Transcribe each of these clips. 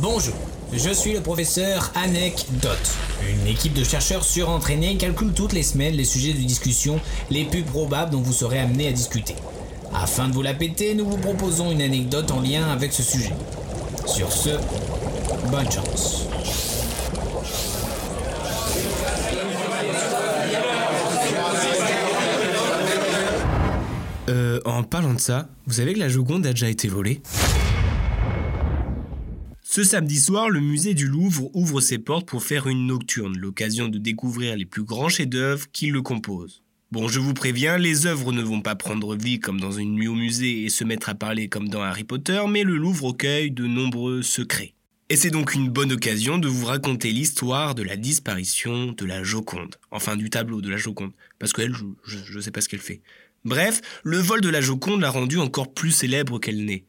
Bonjour, je suis le professeur Anecdote. Une équipe de chercheurs surentraînés calcule toutes les semaines les sujets de discussion les plus probables dont vous serez amené à discuter. Afin de vous la péter, nous vous proposons une anecdote en lien avec ce sujet. Sur ce, bonne chance. Euh, en parlant de ça, vous savez que la Joconde a déjà été volée? Ce samedi soir, le musée du Louvre ouvre ses portes pour faire une nocturne, l'occasion de découvrir les plus grands chefs-d'œuvre qui le composent. Bon, je vous préviens, les œuvres ne vont pas prendre vie comme dans une nuit au musée et se mettre à parler comme dans Harry Potter, mais le Louvre recueille de nombreux secrets. Et c'est donc une bonne occasion de vous raconter l'histoire de la disparition de la Joconde. Enfin, du tableau de la Joconde. Parce qu'elle, je ne sais pas ce qu'elle fait. Bref, le vol de la Joconde l'a rendue encore plus célèbre qu'elle n'est.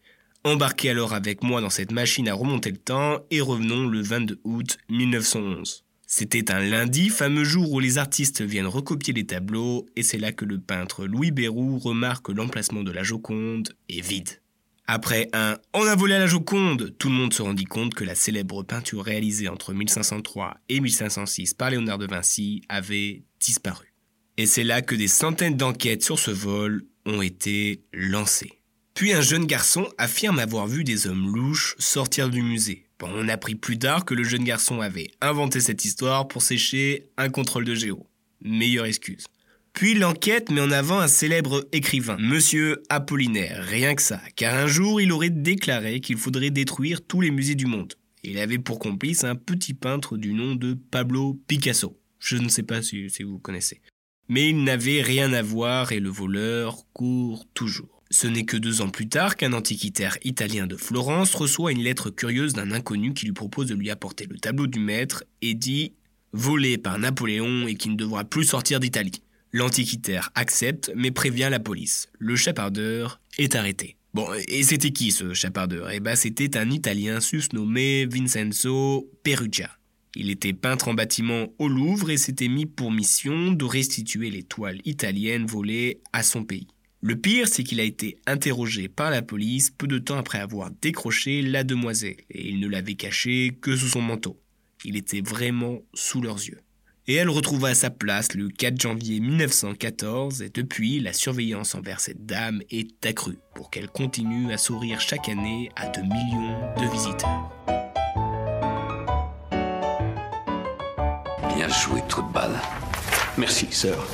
Embarquez alors avec moi dans cette machine à remonter le temps et revenons le 22 août 1911. C'était un lundi, fameux jour où les artistes viennent recopier les tableaux, et c'est là que le peintre Louis Béroux remarque que l'emplacement de la Joconde est vide. Après un On a volé à la Joconde, tout le monde se rendit compte que la célèbre peinture réalisée entre 1503 et 1506 par Léonard de Vinci avait disparu. Et c'est là que des centaines d'enquêtes sur ce vol ont été lancées. Puis un jeune garçon affirme avoir vu des hommes louches sortir du musée. On apprit plus tard que le jeune garçon avait inventé cette histoire pour sécher un contrôle de géo. Meilleure excuse. Puis l'enquête met en avant un célèbre écrivain, Monsieur Apollinaire, rien que ça, car un jour il aurait déclaré qu'il faudrait détruire tous les musées du monde. Il avait pour complice un petit peintre du nom de Pablo Picasso. Je ne sais pas si vous connaissez. Mais il n'avait rien à voir et le voleur court toujours. Ce n'est que deux ans plus tard qu'un antiquitaire italien de Florence reçoit une lettre curieuse d'un inconnu qui lui propose de lui apporter le tableau du maître et dit volé par Napoléon et qui ne devra plus sortir d'Italie. L'antiquitaire accepte mais prévient la police. Le chapardeur est arrêté. Bon, et c'était qui ce chapardeur? Eh ben c'était un Italien susnommé Vincenzo Perugia. Il était peintre en bâtiment au Louvre et s'était mis pour mission de restituer les toiles italiennes volées à son pays. Le pire, c'est qu'il a été interrogé par la police peu de temps après avoir décroché la demoiselle, et il ne l'avait caché que sous son manteau. Il était vraiment sous leurs yeux. Et elle retrouva sa place le 4 janvier 1914, et depuis, la surveillance envers cette dame est accrue pour qu'elle continue à sourire chaque année à de millions de visiteurs. Bien joué, trou de. Merci, sœur.